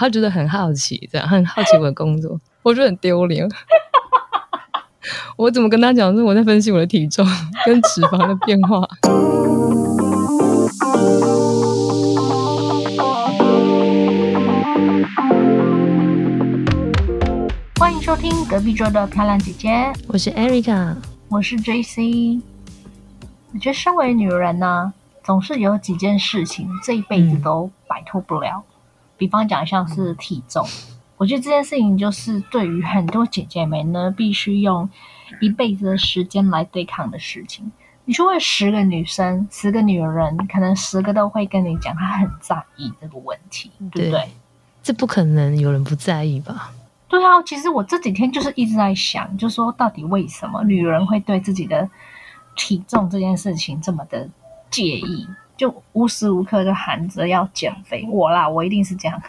他觉得很好奇，这样很好奇我的工作，我觉得很丢脸。我怎么跟他讲说我在分析我的体重跟脂肪的变化？欢迎收听隔壁桌的漂亮姐姐，我是 Erica，我是 JC。我觉得身为女人呢，总是有几件事情这一辈子都摆脱不了。比方讲，像是体重，我觉得这件事情就是对于很多姐姐们呢，必须用一辈子的时间来对抗的事情。你去问十个女生，十个女人，可能十个都会跟你讲，她很在意这个问题，对不对？这不可能有人不在意吧？对啊，其实我这几天就是一直在想，就说到底为什么女人会对自己的体重这件事情这么的介意？就无时无刻就喊着要减肥，我啦，我一定是这样。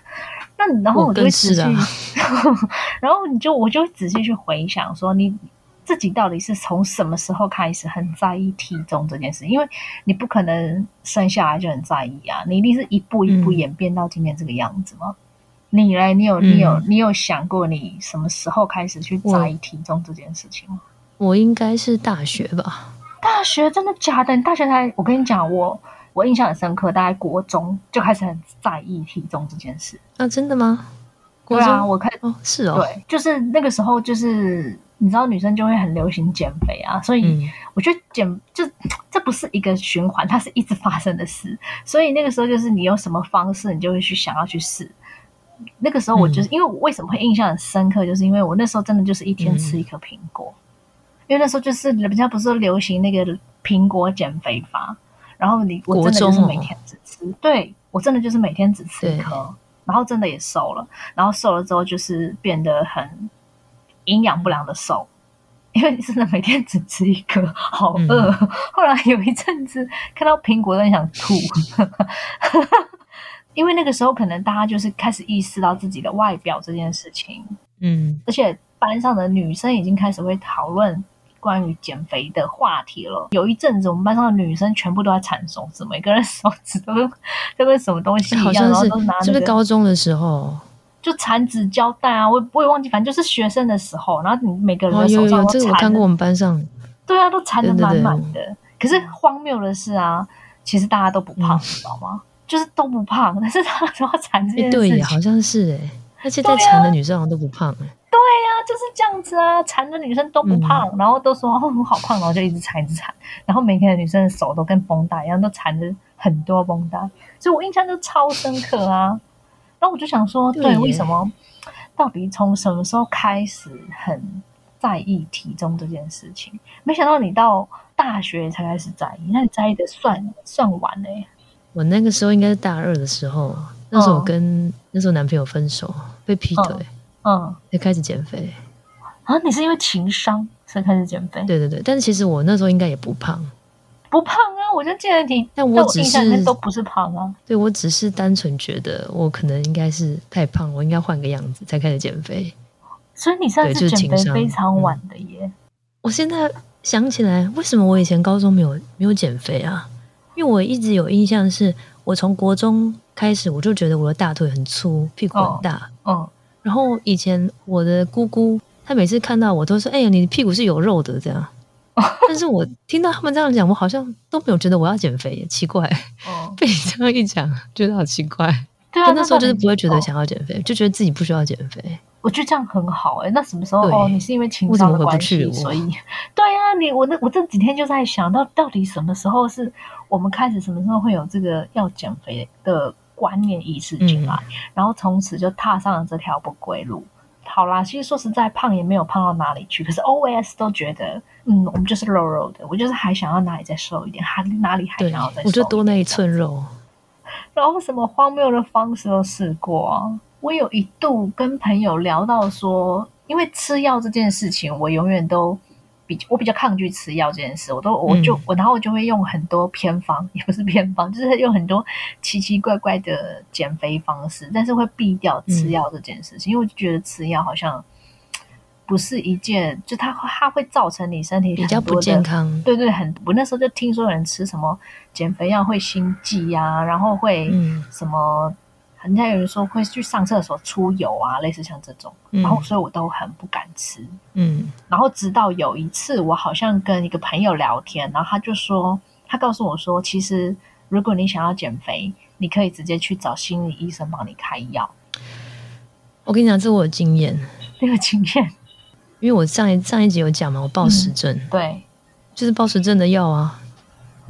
那然后我就会仔细，然后你就我就会仔细去回想，说你自己到底是从什么时候开始很在意体重这件事？因为你不可能生下来就很在意啊，你一定是一步一步演变到今天这个样子吗？你嘞，你有你有你有想过你什么时候开始去在意体重这件事情吗？我应该是大学吧？大学真的假的？你大学才？我跟你讲，我。我印象很深刻，大概国中就开始很在意体重这件事啊，真的吗？对啊，我看哦，是哦，对，就是那个时候，就是你知道，女生就会很流行减肥啊，所以我觉得减就这不是一个循环，它是一直发生的事，所以那个时候就是你用什么方式，你就会去想要去试。那个时候我就是因为我为什么会印象很深刻，就是因为我那时候真的就是一天吃一颗苹果，因为那时候就是人家不是流行那个苹果减肥法。然后你我真的就是每天只吃，对我真的就是每天只吃一颗，然后真的也瘦了，然后瘦了之后就是变得很营养不良的瘦，因为你真的每天只吃一颗，好饿。后来有一阵子看到苹果都很想吐，因为那个时候可能大家就是开始意识到自己的外表这件事情，嗯，而且班上的女生已经开始会讨论。关于减肥的话题了。有一阵子，我们班上的女生全部都在缠手指，每个人手指都跟都跟什么东西一样，然后都拿。是不是高中的时候就缠纸胶带啊？我我也忘记，反正就是学生的时候，然后你每个人的手上都缠。这个我看过，我们班上。对啊，都缠的满满的。可是荒谬的是啊，其实大家都不胖，你知道吗？就是都不胖，但是他说缠这件事情，对，好像是哎。而且在缠的女生好像都不胖就是这样子啊，缠的女生都不胖，然后都说哦我好胖，然后就一直缠一直缠，然后每天的女生的手都跟绷带一样，都缠着很多绷带，所以我印象就超深刻啊。然后我就想说，对，为什么？到底从什么时候开始很在意体重这件事情？没想到你到大学才开始在意，那你在意的算算晚嘞？我那个时候应该是大二的时候，那时候我跟那时候男朋友分手，被劈腿。嗯，才开始减肥啊？你是因为情商才开始减肥？对对对，但是其实我那时候应该也不胖，不胖啊！我就记得你，但我只是都不是胖啊。对我只是单纯觉得我可能应该是太胖，我应该换个样子才开始减肥。所以你现在是减肥非常晚的耶！我现在想起来，为什么我以前高中没有没有减肥啊？因为我一直有印象，是我从国中开始，我就觉得我的大腿很粗，屁股很大，嗯。然后以前我的姑姑，她每次看到我都说：“哎呀，你的屁股是有肉的。”这样。但是我听到他们这样讲，我好像都没有觉得我要减肥，奇怪。哦。被你这样一讲，觉得好奇怪。对啊。那时候就是不会觉得想要减肥，就觉得自己不需要减肥。我觉得这样很好哎。那什么时候？哦，你是因为情商的关系，所以。对啊，你我那我这几天就在想到，到底什么时候是我们开始，什么时候会有这个要减肥的？观念意识进来，然后从此就踏上了这条不归路。好啦，其实说实在，胖也没有胖到哪里去。可是 O S 都觉得，嗯，我们就是肉肉的，我就是还想要哪里再瘦一点，还哪里还想要再瘦，我就多那一寸肉。然后什么荒谬的方式都试过啊！我有一度跟朋友聊到说，因为吃药这件事情，我永远都。比我比较抗拒吃药这件事，我都我就我然后我就会用很多偏方，也不是偏方，就是用很多奇奇怪怪的减肥方式，但是会避掉吃药这件事情，因为我就觉得吃药好像不是一件，就它它会造成你身体比较不健康。对对，很我那时候就听说有人吃什么减肥药会心悸呀，然后会什么人家有人说会去上厕所出油啊，类似像这种，然后所以我都很不敢吃。嗯，然后直到有一次，我好像跟一个朋友聊天，然后他就说，他告诉我说，其实如果你想要减肥，你可以直接去找心理医生帮你开药。我跟你讲，这我有经验，这个经验，因为我上一上一集有讲嘛，我暴食症，对，就是暴食症的药啊，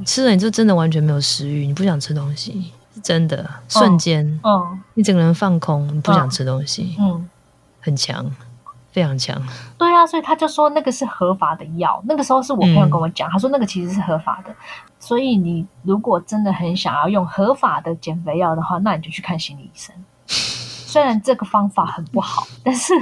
吃了你就真的完全没有食欲，你不想吃东西。真的瞬间，嗯，你整个人放空，你不想吃东西，嗯，很强，非常强。对啊，所以他就说那个是合法的药。那个时候是我朋友跟我讲，他说那个其实是合法的。所以你如果真的很想要用合法的减肥药的话，那你就去看心理医生。虽然这个方法很不好，但是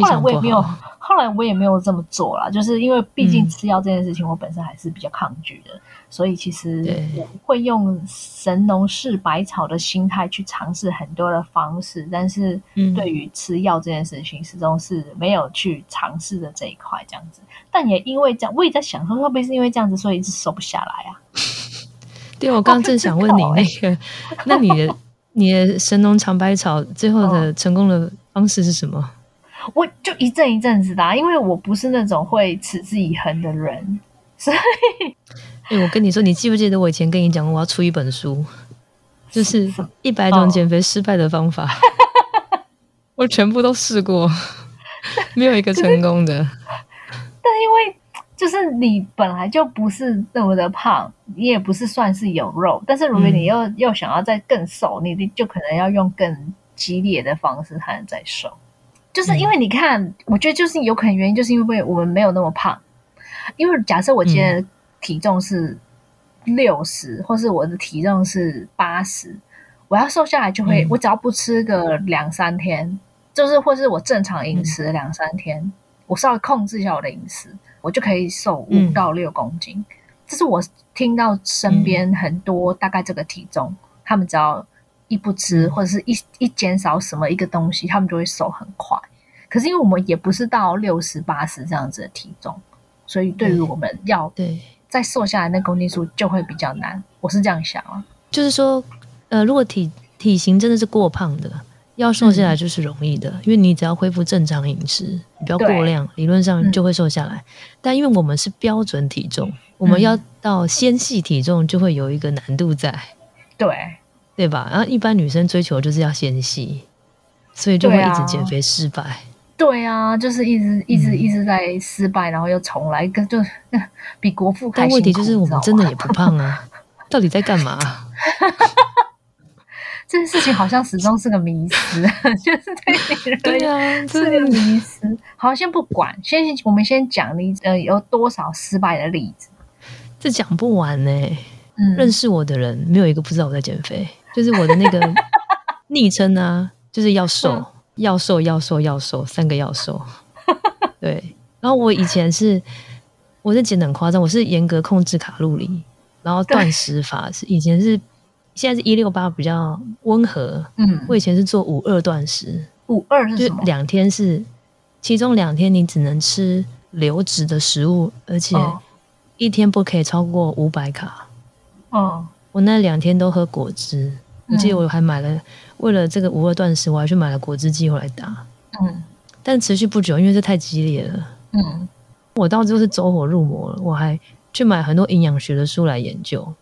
后来我也没有，后来我也没有这么做了，就是因为毕竟吃药这件事情，我本身还是比较抗拒的。所以其实我会用神农氏百草的心态去尝试很多的方式，但是对于吃药这件事情，始终是没有去尝试的这一块这样子。但也因为这样，我也在想说，会不会是因为这样子，所以一直瘦不下来啊？对，我刚刚正想问你那个，那你的你的神农尝百草最后的成功的方式是什么？我就一阵一阵子的，因为我不是那种会持之以恒的人，所以。哎，我跟你说，你记不记得我以前跟你讲过，我要出一本书，就是一百种减肥失败的方法，我全部都试过，没有一个成功的。就是你本来就不是那么的胖，你也不是算是有肉，但是如果你又又想要再更瘦，你就可能要用更激烈的方式才能再瘦。就是因为你看，我觉得就是有可能原因，就是因为我们没有那么胖。因为假设我今天。体重是六十，或是我的体重是八十，我要瘦下来就会，我只要不吃个两三天，就是或是我正常饮食两三天，我稍微控制一下我的饮食，我就可以瘦五到六公斤。这是我听到身边很多大概这个体重，他们只要一不吃或者是一一减少什么一个东西，他们就会瘦很快。可是因为我们也不是到六十八十这样子的体重，所以对于我们要对。再瘦下来，那公斤数就会比较难。我是这样想啊，就是说，呃，如果体体型真的是过胖的，要瘦下来就是容易的，因为你只要恢复正常饮食，你不要过量，理论上就会瘦下来。但因为我们是标准体重，我们要到纤细体重就会有一个难度在，对对吧？然后一般女生追求就是要纤细，所以就会一直减肥失败。对啊，就是一直一直一直在失败，然后又重来，跟就 比国父开心。但问题就是我们真的也不胖啊，到底在干嘛？这件事情好像始终是个迷思，就是对对啊，是个迷思。好，先不管，先我们先讲你呃有多少失败的例子，这讲不完呢。嗯，认识我的人没有一个不知道我在减肥，就是我的那个 昵称呢，就是要瘦。要瘦要瘦要瘦，三个要瘦。对，然后我以前是，我是减的很夸张，我是严格控制卡路里，然后断食法是以前是，现在是一六八比较温和。嗯，我以前是做五二断食，五二是什么？两天是，其中两天你只能吃流质的食物，而且一天不可以超过五百卡。哦，我那两天都喝果汁，我记得我还买了。为了这个五二断食，我还去买了果汁机回来打。嗯，但持续不久，因为这太激烈了。嗯，我到最后是走火入魔了。我还去买很多营养学的书来研究，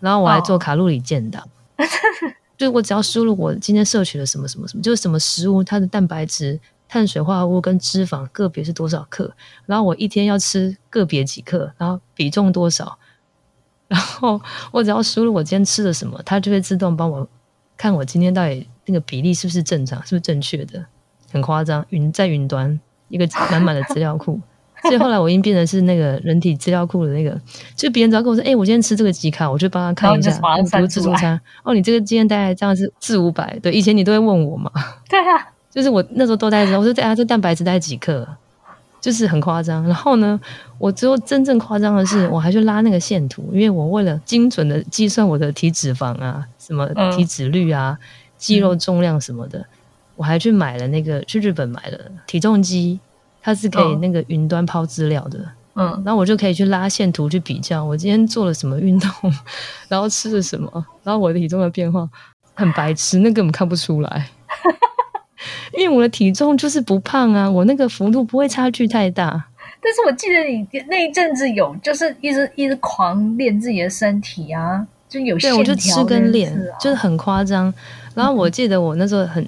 然后我还做卡路里建档。就我只要输入我今天摄取了什么什么什么，就是什么食物，它的蛋白质、碳水化合物跟脂肪个别是多少克，然后我一天要吃个别几克，然后比重多少，然后我只要输入我今天吃了什么，它就会自动帮我。看我今天到底那个比例是不是正常，是不是正确的？很夸张，云在云端一个满满的资料库，所以后来我已经变成是那个人体资料库的那个，就别人只要跟我说，哎，我今天吃这个几卡，我就帮他看一下，比如自助餐，哦，你这个今天大概这样是四五百，对，以前你都会问我嘛，对啊，就是我那时候都在知道，我说大家这蛋白质大概几克。就是很夸张，然后呢，我之后真正夸张的是，我还去拉那个线图，因为我为了精准的计算我的体脂肪啊，什么体脂率啊，肌肉重量什么的，我还去买了那个去日本买了体重机，它是可以那个云端抛资料的，嗯，然后我就可以去拉线图去比较，我今天做了什么运动，然后吃了什么，然后我的体重的变化，很白痴，那根本看不出来。因为我的体重就是不胖啊，我那个幅度不会差距太大。但是我记得你那一阵子有，就是一直一直狂练自己的身体啊，就有对，我就吃跟练，就是很夸张。然后我记得我那时候很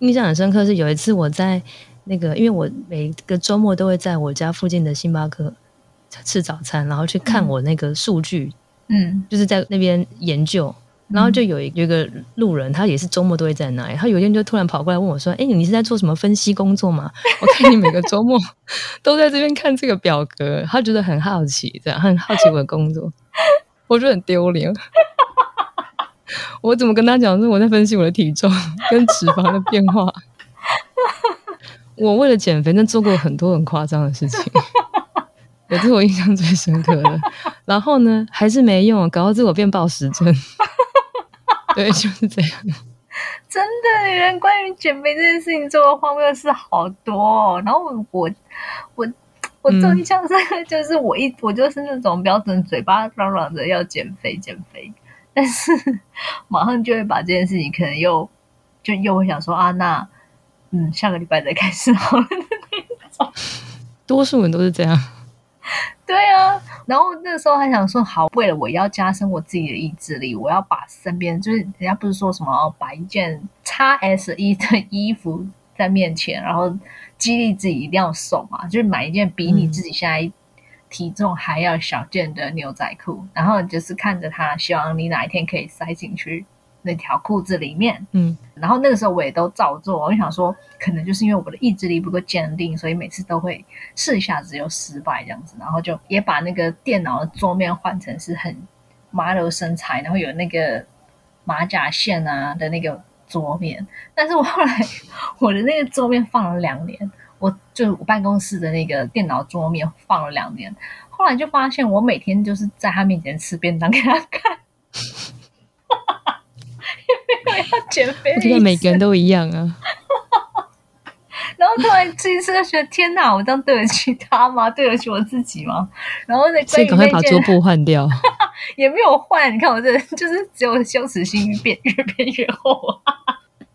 印象很深刻，是有一次我在那个，因为我每个周末都会在我家附近的星巴克吃早餐，然后去看我那个数据，嗯，就是在那边研究。然后就有一有一个路人，他也是周末都会在那里。他有一天就突然跑过来问我说：“哎，你是在做什么分析工作吗？我看你每个周末 都在这边看这个表格。”他觉得很好奇，这样很好奇我的工作，我觉得很丢脸。我怎么跟他讲说我在分析我的体重跟脂肪的变化？我为了减肥，那做过很多很夸张的事情。也是我印象最深刻的。然后呢，还是没用，搞到自我变暴食症。对，就是这样。真的，女人关于减肥这件事情做的荒谬事好多。哦。然后我，我，我最印象深刻就是我一，我就是那种标准嘴巴嚷嚷着要减肥减肥，但是马上就会把这件事情可能又就又会想说啊，那嗯，下个礼拜再开始好了那种。多数人都是这样。对啊，然后那时候还想说，好，为了我要加深我自己的意志力，我要把身边就是人家不是说什么，把一件 x S 一的衣服在面前，然后激励自己一定要瘦嘛，就是买一件比你自己现在体重还要小件的牛仔裤，然后就是看着它，希望你哪一天可以塞进去。那条裤子里面，嗯，然后那个时候我也都照做，我就想说，可能就是因为我的意志力不够坚定，所以每次都会试一下子又失败这样子，然后就也把那个电脑的桌面换成是很 model 身材，然后有那个马甲线啊的那个桌面，但是我后来我的那个桌面放了两年，我就我办公室的那个电脑桌面放了两年，后来就发现我每天就是在他面前吃便当给他看。要减肥，我觉得每个人都一样啊。然后突然这一次就觉得天哪，我这样对得起他吗？对得起我自己吗？然后那所以赶快把桌布换掉，也没有换。你看我这就是只有羞耻心变越变越厚。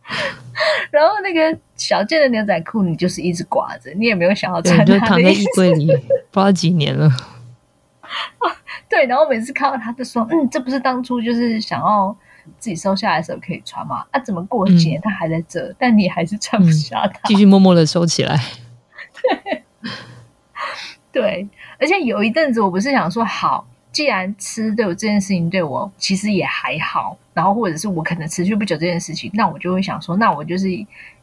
然后那个小件的牛仔裤，你就是一直挂着，你也没有想要穿，就躺在衣柜里，不知道几年了。对，然后每次看到他就说：“嗯，这不是当初就是想要。”自己收下来的时候可以穿嘛？啊，怎么过几年它还在这，但你还是穿不下它，继续默默的收起来。对，对，而且有一阵子我不是想说，好，既然吃对我这件事情对我其实也还好，然后或者是我可能持续不久这件事情，那我就会想说，那我就是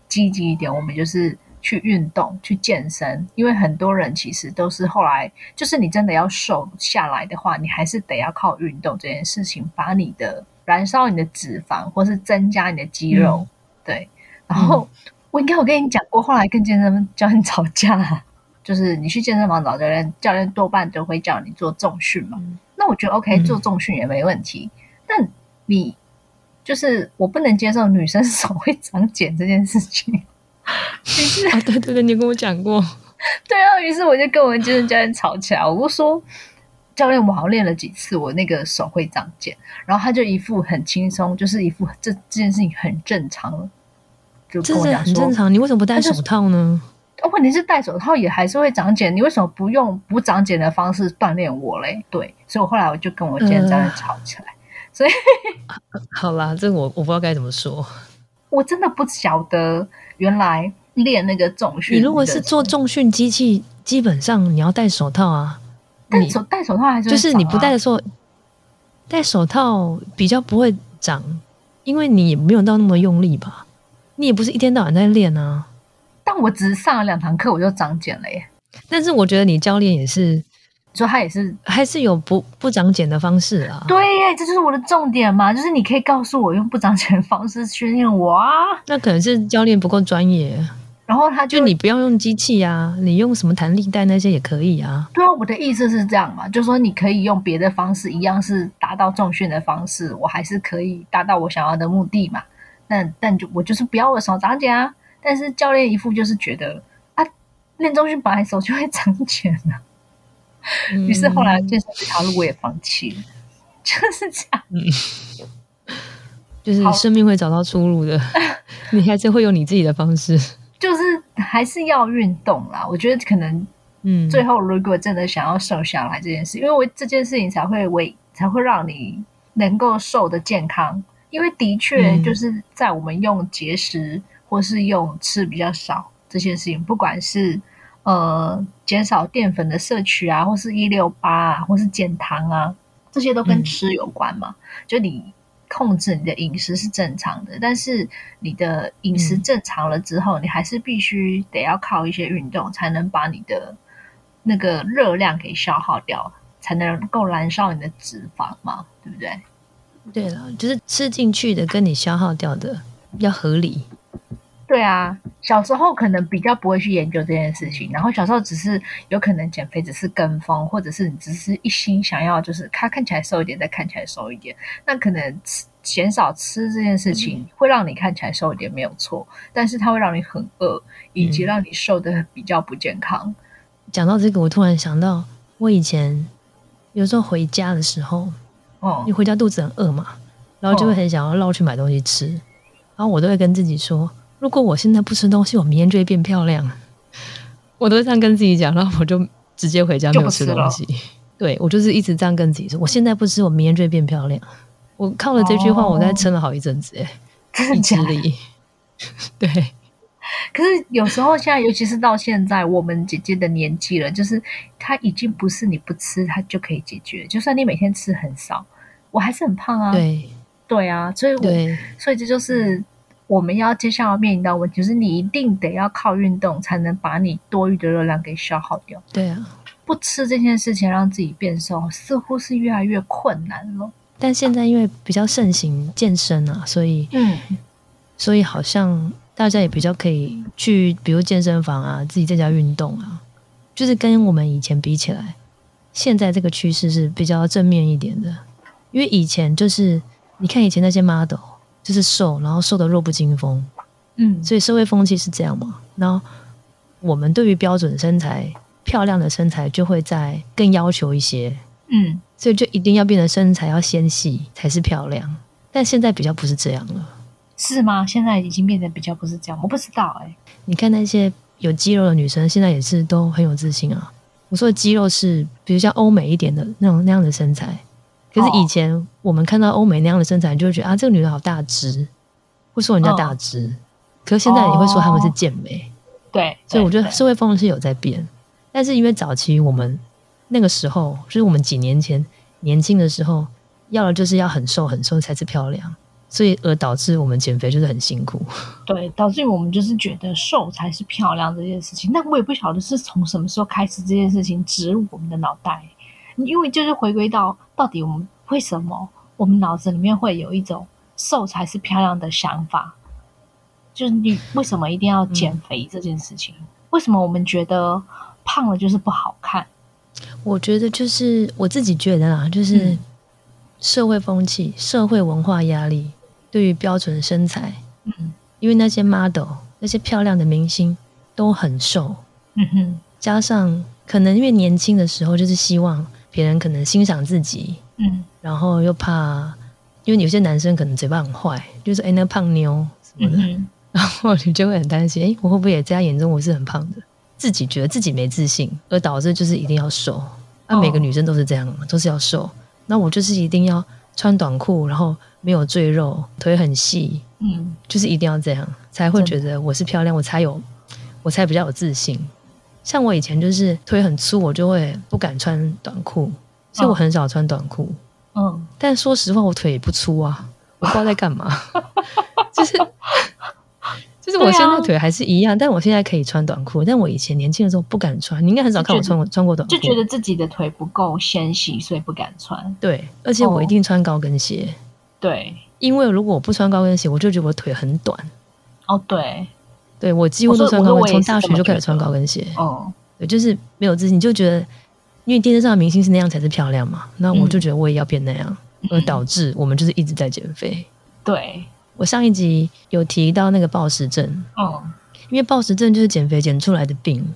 积极一点，我们就是去运动、去健身，因为很多人其实都是后来，就是你真的要瘦下来的话，你还是得要靠运动这件事情，把你的。燃烧你的脂肪，或是增加你的肌肉，对。然后我应该有跟你讲过，后来跟健身教练吵架，就是你去健身房找教练，教练多半都会叫你做重训嘛。那我觉得 OK，做重训也没问题。但你就是我不能接受女生 手会长茧这件事情。于是啊，对对对，你跟我讲过。对啊，于是我就跟我健身教练吵起来，我就说。教练，我好像练了几次，我那个手会长茧，然后他就一副很轻松，就是一副这这件事情很正常，就跟我讲说很正常。你为什么不戴手套呢？问题是戴手套也还是会长茧，你为什么不用不长茧的方式锻炼我嘞？对，所以我后来我就跟我健身教练吵起来。所以 好啦，这我我不知道该怎么说。我真的不晓得，原来练那个重训，你如果是做重训机器，基本上你要戴手套啊。戴手戴手套还是就是你不戴的时候，戴手套比较不会长，因为你没有到那么用力吧？你也不是一天到晚在练啊。但我只是上了两堂课，我就长茧了耶。但是我觉得你教练也是，说他也是还是有不不长茧的方式啊。对耶，这就是我的重点嘛，就是你可以告诉我用不长茧的方式训练我啊。那可能是教练不够专业。然后他就你不要用机器啊，你用什么弹力带那些也可以啊。对啊，我的意思是这样嘛，就说你可以用别的方式，一样是达到重训的方式，我还是可以达到我想要的目的嘛。那但就我就是不要我手长茧啊。但是教练一副就是觉得啊，练重训本来手就会长茧啊。于是后来健身这条路我也放弃了，就是这样。就是生命会找到出路的，你还是会有你自己的方式，就是还是要运动啦。我觉得可能，嗯，最后如果真的想要瘦下来这件事，因为我这件事情才会为才会让你能够瘦的健康，因为的确就是在我们用节食或是用吃比较少这些事情，不管是呃减少淀粉的摄取啊，或是一六八啊，或是减糖啊，这些都跟吃有关嘛，就你。控制你的饮食是正常的，但是你的饮食正常了之后，你还是必须得要靠一些运动，才能把你的那个热量给消耗掉，才能够燃烧你的脂肪嘛，对不对？对了，就是吃进去的跟你消耗掉的要合理。对啊，小时候可能比较不会去研究这件事情，然后小时候只是有可能减肥只是跟风，或者是你只是一心想要就是他看起来瘦一点，再看起来瘦一点，那可能吃减少吃这件事情会让你看起来瘦一点没有错，但是它会让你很饿，以及让你瘦的比较不健康。讲到这个，我突然想到，我以前有时候回家的时候，哦，你回家肚子很饿嘛，然后就会很想要绕去买东西吃，然后我都会跟自己说。如果我现在不吃东西，我明天就会变漂亮。我都这样跟自己讲，然后我就直接回家没有吃东西。对我就是一直这样跟自己说：我现在不吃，我明天就会变漂亮。我靠了这句话，我在撑了好一阵子，哎，意志力。对。可是有时候现在，尤其是到现在，我们姐姐的年纪了，就是她已经不是你不吃，她就可以解决。就算你每天吃很少，我还是很胖啊。对，对啊，所以，我所以这就是。我们要接下来面临到问题，就是你一定得要靠运动才能把你多余的热量给消耗掉。对啊，不吃这件事情让自己变瘦，似乎是越来越困难了。但现在因为比较盛行健身啊，所以嗯，所以好像大家也比较可以去，比如健身房啊，自己在家运动啊，就是跟我们以前比起来，现在这个趋势是比较正面一点的。因为以前就是你看以前那些 model。就是瘦，然后瘦的弱不禁风，嗯，所以社会风气是这样嘛。然后我们对于标准身材、漂亮的身材就会在更要求一些，嗯，所以就一定要变得身材要纤细才是漂亮。但现在比较不是这样了，是吗？现在已经变得比较不是这样，我不知道哎。你看那些有肌肉的女生，现在也是都很有自信啊。我说的肌肉是，比如像欧美一点的那种那样的身材。可是以前我们看到欧美那样的身材，就会觉得啊，这个女人好大只，会说人家大只。可是现在你会说他们是健美，对。所以我觉得社会风气有在变，但是因为早期我们那个时候，就是我们几年前年轻的时候，要的就是要很瘦很瘦才是漂亮，所以而导致我们减肥就是很辛苦。对，导致我们就是觉得瘦才是漂亮这件事情。那我也不晓得是从什么时候开始这件事情植入我们的脑袋。因为就是回归到到底我们为什么我们脑子里面会有一种瘦才是漂亮的想法，就是你为什么一定要减肥这件事情？为什么我们觉得胖了就是不好看？我觉得就是我自己觉得啊，就是社会风气、社会文化压力对于标准身材，嗯，因为那些 model 那些漂亮的明星都很瘦，嗯哼，加上可能因为年轻的时候就是希望。别人可能欣赏自己，嗯，然后又怕，因为有些男生可能嘴巴很坏，就是哎，那胖妞什么的，然后你就会很担心，哎，我会不会也在他眼中我是很胖的？自己觉得自己没自信，而导致就是一定要瘦。那每个女生都是这样，都是要瘦。那我就是一定要穿短裤，然后没有赘肉，腿很细，嗯，就是一定要这样，才会觉得我是漂亮，我才有，我才比较有自信。像我以前就是腿很粗，我就会不敢穿短裤，所以我很少穿短裤。嗯，但说实话，我腿也不粗啊，我不知道在干嘛。就是就是我现在腿还是一样，但我现在可以穿短裤。但我以前年轻的时候不敢穿，你应该很少看我穿过穿过短裤，就觉得自己的腿不够纤细，所以不敢穿。对，而且我一定穿高跟鞋。对，因为如果我不穿高跟鞋，我就觉得我腿很短。哦，对。对我几乎都穿高跟鞋，从大学就开始穿高跟鞋。哦，对，就是没有自信，就觉得因为电视上的明星是那样才是漂亮嘛，那我就觉得我也要变那样，而导致我们就是一直在减肥。对。我上一集有提到那个暴食症，哦，因为暴食症就是减肥减出来的病，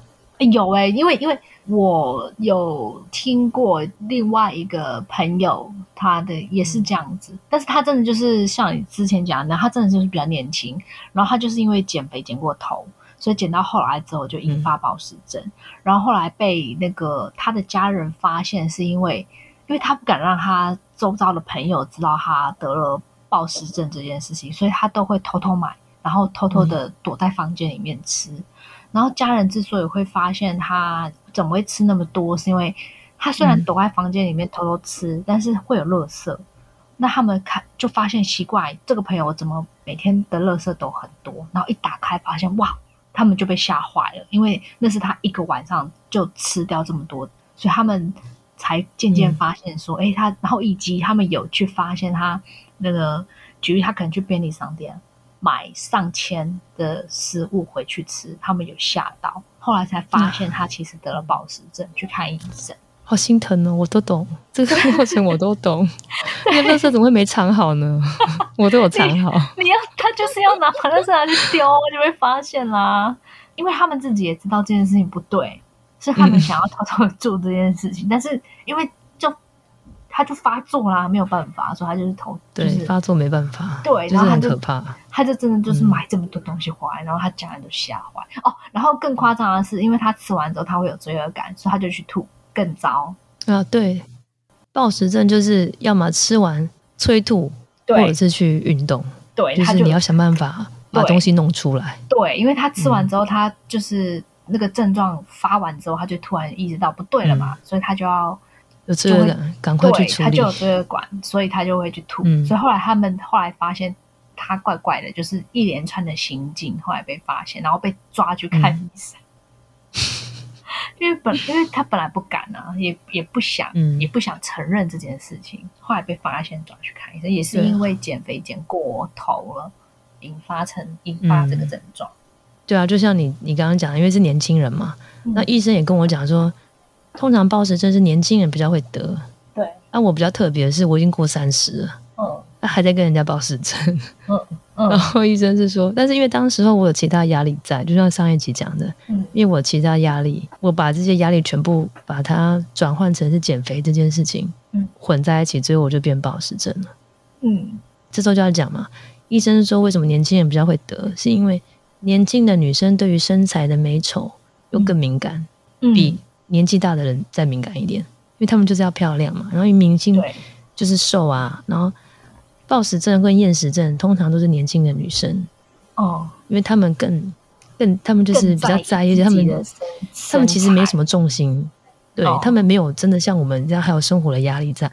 有哎，因为因为我有听过另外一个朋友，他的也是这样子，但是他真的就是像你之前讲的，他真的就是比较年轻，然后他就是因为减肥减过头，所以减到后来之后就引发暴食症，然后后来被那个他的家人发现，是因为因为他不敢让他周遭的朋友知道他得了暴食症这件事情，所以他都会偷偷买，然后偷偷的躲在房间里面吃。然后家人之所以会发现他怎么会吃那么多，是因为他虽然躲在房间里面偷偷吃，但是会有垃圾。那他们看就发现奇怪，这个朋友怎么每天的垃圾都很多？然后一打开发现哇，他们就被吓坏了，因为那是他一个晚上就吃掉这么多，所以他们才渐渐发现说，哎，他然后以及他们有去发现他那个，举例他可能去便利商店。买上千的食物回去吃，他们有吓到，后来才发现他其实得了暴食症，去看医生。好心疼哦，我都懂这个过程，我都懂。那垃圾怎么会没藏好呢？我都有藏好。你要他就是要拿把垃圾拿去丢，就会发现啦。因为他们自己也知道这件事情不对，是他们想要偷偷做这件事情，但是因为。他就发作啦，没有办法，所以他就是投，就是发作没办法，对，然后很可怕，他就真的就是买这么多东西回来，然后他家人都吓坏哦。然后更夸张的是，因为他吃完之后他会有罪恶感，所以他就去吐，更糟啊。对，暴食症就是要么吃完催吐，或者是去运动，对，就是你要想办法把东西弄出来。对，因为他吃完之后，他就是那个症状发完之后，他就突然意识到不对了嘛，所以他就要。有罪恶感，赶快去处理。他就有罪恶感，所以他就会去吐。所以后来他们后来发现他怪怪的，就是一连串的行径，后来被发现，然后被抓去看医生。因为本因为他本来不敢啊，也也不想，也不想承认这件事情。后来被发现抓去看医生，也是因为减肥减过头了，引发成引发这个症状。对啊，就像你你刚刚讲，因为是年轻人嘛，那医生也跟我讲说。通常暴食症是年轻人比较会得，对。那我比较特别的是，我已经过三十了，嗯，还在跟人家暴食症，嗯嗯。然后医生是说，但是因为当时候我有其他压力在，就像上一集讲的，嗯，因为我其他压力，我把这些压力全部把它转换成是减肥这件事情，嗯，混在一起，最后我就变暴食症了，嗯。这时候就要讲嘛，医生说为什么年轻人比较会得，是因为年轻的女生对于身材的美丑又更敏感，比。年纪大的人再敏感一点，因为他们就是要漂亮嘛。然后明星就是瘦啊，然后暴食症跟厌食症通常都是年轻的女生哦，因为他们更更他们就是比较在意，他们他们其实没什么重心，对他们没有真的像我们这样还有生活的压力在，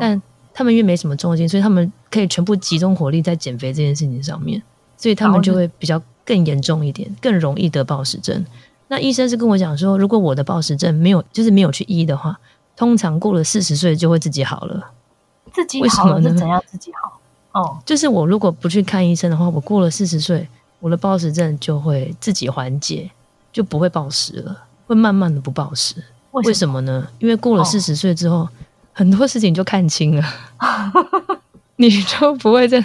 但他们因为没什么重心，所以他们可以全部集中火力在减肥这件事情上面，所以他们就会比较更严重一点，更容易得暴食症。那医生是跟我讲说，如果我的暴食症没有，就是没有去医的话，通常过了四十岁就会自己好了。自己好了是怎样自己好？哦，就是我如果不去看医生的话，我过了四十岁，我的暴食症就会自己缓解，就不会暴食了，会慢慢的不暴食。为什么呢？因为过了四十岁之后，很多事情就看清了，你就不会再，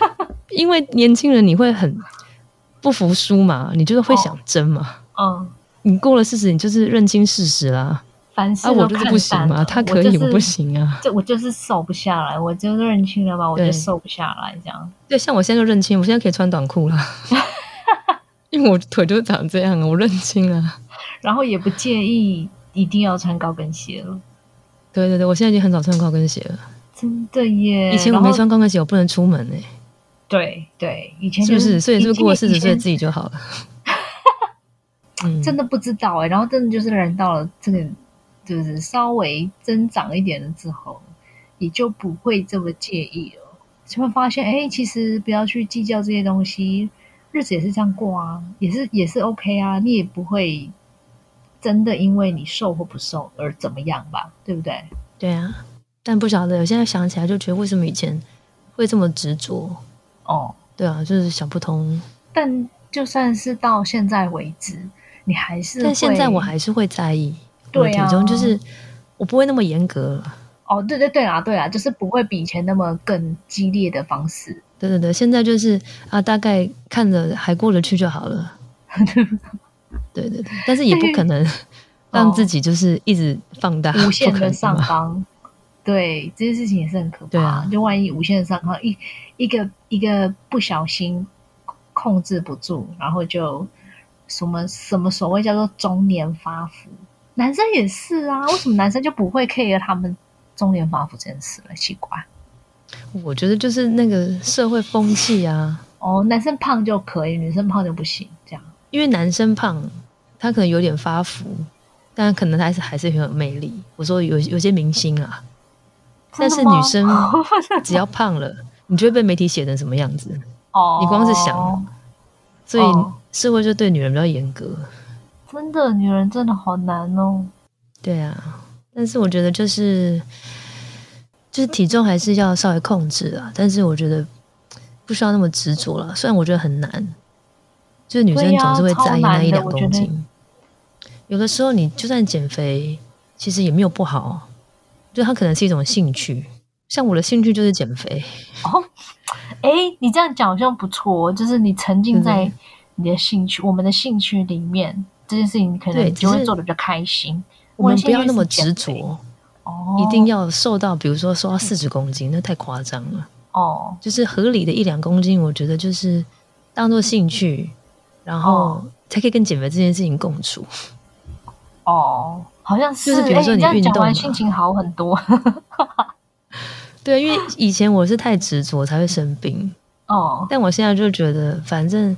因为年轻人你会很不服输嘛，你就是会想争嘛。嗯，你过了四十，你就是认清事实啦。凡事我就是不行嘛，他可以，我不行啊。这我就是瘦不下来，我就认清了吧，我就瘦不下来。这样对，像我现在就认清，我现在可以穿短裤了，因为我腿就长这样，我认清了。然后也不介意一定要穿高跟鞋了。对对对，我现在已经很少穿高跟鞋了。真的耶！以前我没穿高跟鞋，我不能出门哎。对对，以前是不是？所以是不是过了四十岁自己就好了？真的不知道哎，然后真的就是人到了这个，就是稍微增长一点了之后，也就不会这么介意了。就会发现，哎，其实不要去计较这些东西，日子也是这样过啊，也是也是 OK 啊，你也不会真的因为你瘦或不瘦而怎么样吧，对不对？对啊，但不晓得，我现在想起来就觉得为什么以前会这么执着？哦，对啊，就是想不通。但就算是到现在为止。你还是，但现在我还是会在意，对体重就是我不会那么严格了。哦，对对对啊，对啊，就是不会比以前那么更激烈的方式。对对对，现在就是啊，大概看着还过得去就好了。对对对，但是也不可能让自己就是一直放大无限的上纲。对，这件事情也是很可怕。对啊，就万一无限的上纲一一个一个不小心控制不住，然后就什么什么所谓叫做中年发福，男生也是啊，为什么男生就不会 care 他们中年发福这件事了？奇怪。我觉得就是那个社会风气啊。哦，男生胖就可以，女生胖就不行，这样。因为男生胖，他可能有点发福，但可能还是还是很有魅力。我说有有些明星啊，但是女生只要胖了，你就会被媒体写成什么样子？哦，你光是想，所以社会就对女人比较严格。真的，女人真的好难哦。对啊，但是我觉得就是。就是体重还是要稍微控制啊，但是我觉得不需要那么执着了。虽然我觉得很难，就是女生总是会在意那一两公斤。有的时候你就算减肥，其实也没有不好，就它可能是一种兴趣。像我的兴趣就是减肥。哦，哎，你这样讲好像不错，就是你沉浸在你的兴趣，我们的兴趣里面，这件事情可能就会做的比较开心。我们不要那么执着。哦一定要瘦到，比如说瘦到四十公斤，那太夸张了。哦，就是合理的一两公斤，我觉得就是当做兴趣，然后才可以跟减肥这件事情共处。哦，好像是，就是比如说你运动，心情好很多。对，因为以前我是太执着才会生病。哦，但我现在就觉得，反正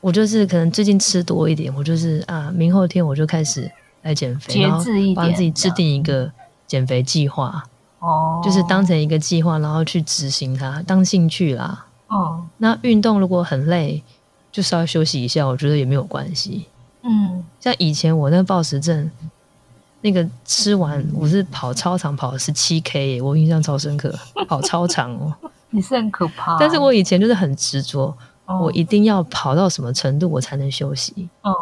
我就是可能最近吃多一点，我就是啊，明后天我就开始来减肥，节制一点，帮自己制定一个。减肥计划哦，就是当成一个计划，然后去执行它，当兴趣啦。哦，那运动如果很累，就稍微休息一下，我觉得也没有关系。嗯，像以前我那个暴食症，那个吃完我是跑操场跑十七 K，我印象超深刻，跑操场哦。你是很可怕，但是我以前就是很执着，我一定要跑到什么程度我才能休息。哦。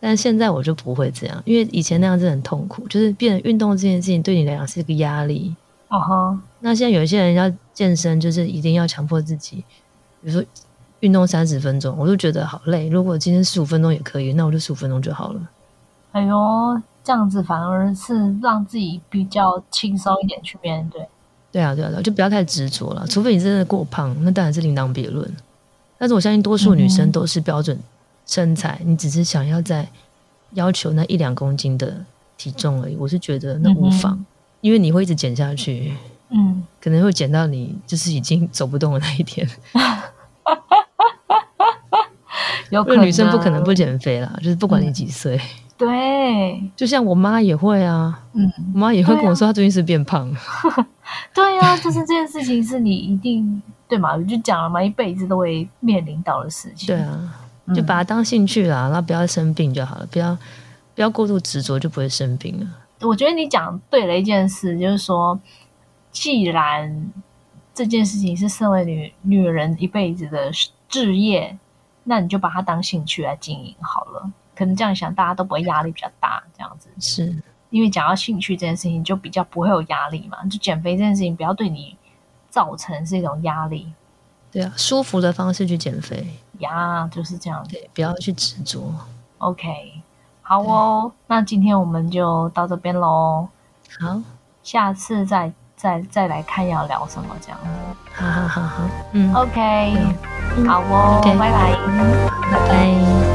但现在我就不会这样，因为以前那样子很痛苦，就是变成运动这件事情对你来讲是一个压力。哦哈，那现在有一些人要健身，就是一定要强迫自己，比如说运动三十分钟，我就觉得好累。如果今天十五分钟也可以，那我就十五分钟就好了。哎呦，这样子反而是让自己比较轻松一点去面对。对啊，对啊，对就不要太执着了。除非你真的过胖，那当然是另当别论。但是我相信多数女生都是标准。身材，你只是想要在要求那一两公斤的体重而已。我是觉得那无妨，因为你会一直减下去，嗯，可能会减到你就是已经走不动的那一天。有可能女生不可能不减肥啦，就是不管你几岁，对，就像我妈也会啊，嗯，我妈也会跟我说她最近是变胖。对啊，就是这件事情是你一定对嘛？我就讲了嘛，一辈子都会面临到的事情。对啊。就把它当兴趣啦，然后不要生病就好了，不要不要过度执着，就不会生病了。我觉得你讲对了一件事，就是说，既然这件事情是身为女女人一辈子的置业，那你就把它当兴趣来经营好了。可能这样想，大家都不会压力比较大，这样子是因为讲到兴趣这件事情，就比较不会有压力嘛。就减肥这件事情，不要对你造成是一种压力。对啊，舒服的方式去减肥呀，就是这样。对，不要去执着。OK，好哦，那今天我们就到这边喽。好，下次再再再来看要聊什么这样。好好好好，嗯，OK，好哦，拜拜，拜拜。